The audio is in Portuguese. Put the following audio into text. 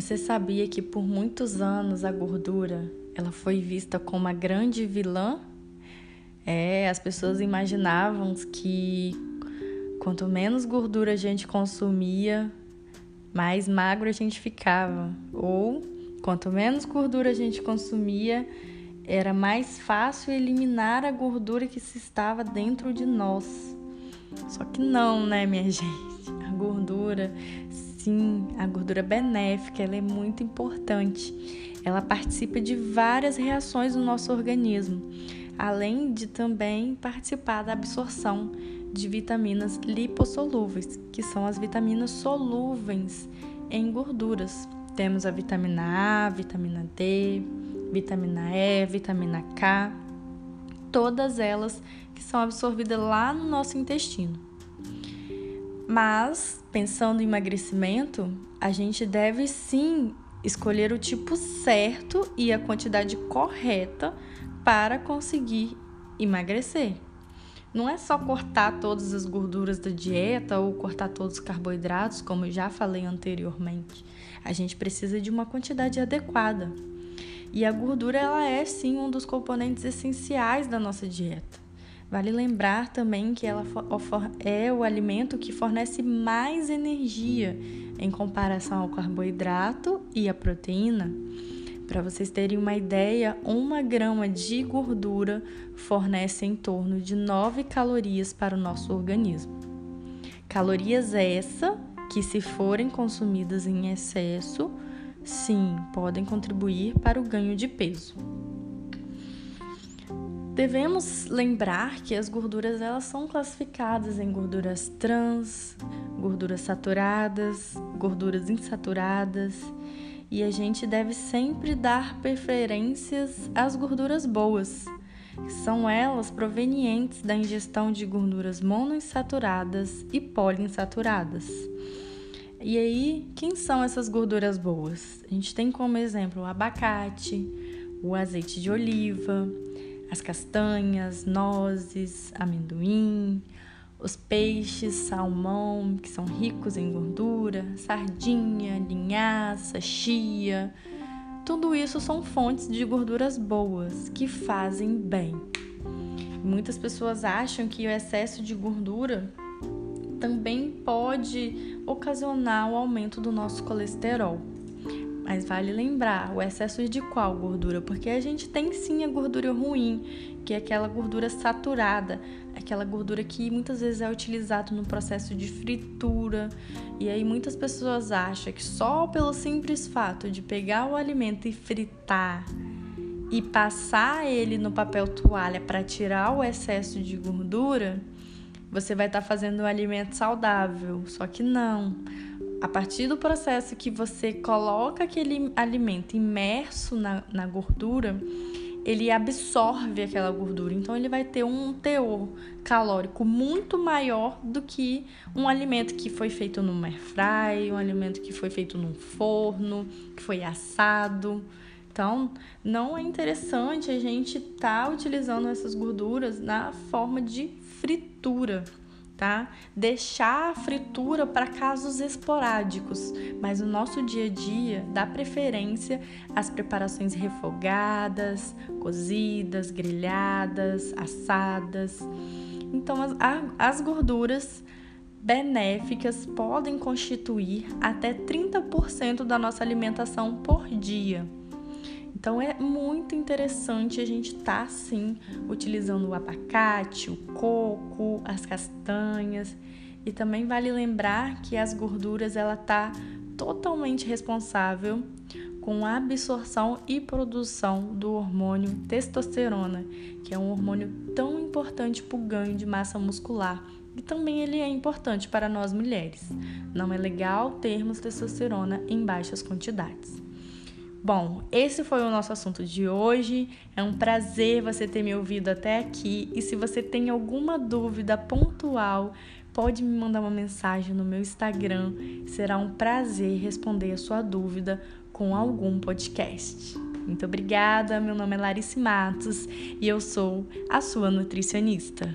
Você sabia que por muitos anos a gordura ela foi vista como a grande vilã? É, as pessoas imaginavam que quanto menos gordura a gente consumia, mais magro a gente ficava. Ou quanto menos gordura a gente consumia, era mais fácil eliminar a gordura que se estava dentro de nós. Só que não, né, minha gente? A gordura, sim, a gordura benéfica, ela é muito importante. Ela participa de várias reações no nosso organismo, além de também participar da absorção de vitaminas lipossolúveis, que são as vitaminas solúveis em gorduras. Temos a vitamina A, vitamina D, vitamina E, vitamina K, todas elas que são absorvidas lá no nosso intestino. Mas, pensando em emagrecimento, a gente deve sim escolher o tipo certo e a quantidade correta para conseguir emagrecer. Não é só cortar todas as gorduras da dieta ou cortar todos os carboidratos, como já falei anteriormente. A gente precisa de uma quantidade adequada. E a gordura ela é sim um dos componentes essenciais da nossa dieta. Vale lembrar também que ela é o alimento que fornece mais energia em comparação ao carboidrato e à proteína. Para vocês terem uma ideia, uma grama de gordura fornece em torno de 9 calorias para o nosso organismo. Calorias essa que, se forem consumidas em excesso, sim, podem contribuir para o ganho de peso. Devemos lembrar que as gorduras elas são classificadas em gorduras trans, gorduras saturadas, gorduras insaturadas e a gente deve sempre dar preferências às gorduras boas, que são elas provenientes da ingestão de gorduras monoinsaturadas e poliinsaturadas. E aí, quem são essas gorduras boas? A gente tem como exemplo o abacate, o azeite de oliva, as castanhas, nozes, amendoim, os peixes, salmão, que são ricos em gordura, sardinha, linhaça, chia, tudo isso são fontes de gorduras boas que fazem bem. Muitas pessoas acham que o excesso de gordura também pode ocasionar o aumento do nosso colesterol. Mas vale lembrar, o excesso de qual gordura? Porque a gente tem sim a gordura ruim, que é aquela gordura saturada, aquela gordura que muitas vezes é utilizada no processo de fritura. E aí muitas pessoas acham que só pelo simples fato de pegar o alimento e fritar e passar ele no papel toalha para tirar o excesso de gordura, você vai estar tá fazendo um alimento saudável. Só que não a partir do processo que você coloca aquele alimento imerso na, na gordura, ele absorve aquela gordura. Então, ele vai ter um teor calórico muito maior do que um alimento que foi feito no air fry, um alimento que foi feito num forno, que foi assado. Então, não é interessante a gente estar tá utilizando essas gorduras na forma de fritura tá? Deixar a fritura para casos esporádicos, mas no nosso dia a dia dá preferência às preparações refogadas, cozidas, grelhadas, assadas. Então, as, as gorduras benéficas podem constituir até 30% da nossa alimentação por dia. Então é muito interessante a gente estar tá, sim utilizando o abacate, o coco, as castanhas e também vale lembrar que as gorduras ela tá totalmente responsável com a absorção e produção do hormônio testosterona, que é um hormônio tão importante para o ganho de massa muscular e também ele é importante para nós mulheres. Não é legal termos testosterona em baixas quantidades. Bom, esse foi o nosso assunto de hoje. É um prazer você ter me ouvido até aqui. E se você tem alguma dúvida pontual, pode me mandar uma mensagem no meu Instagram. Será um prazer responder a sua dúvida com algum podcast. Muito obrigada. Meu nome é Larice Matos e eu sou a sua nutricionista.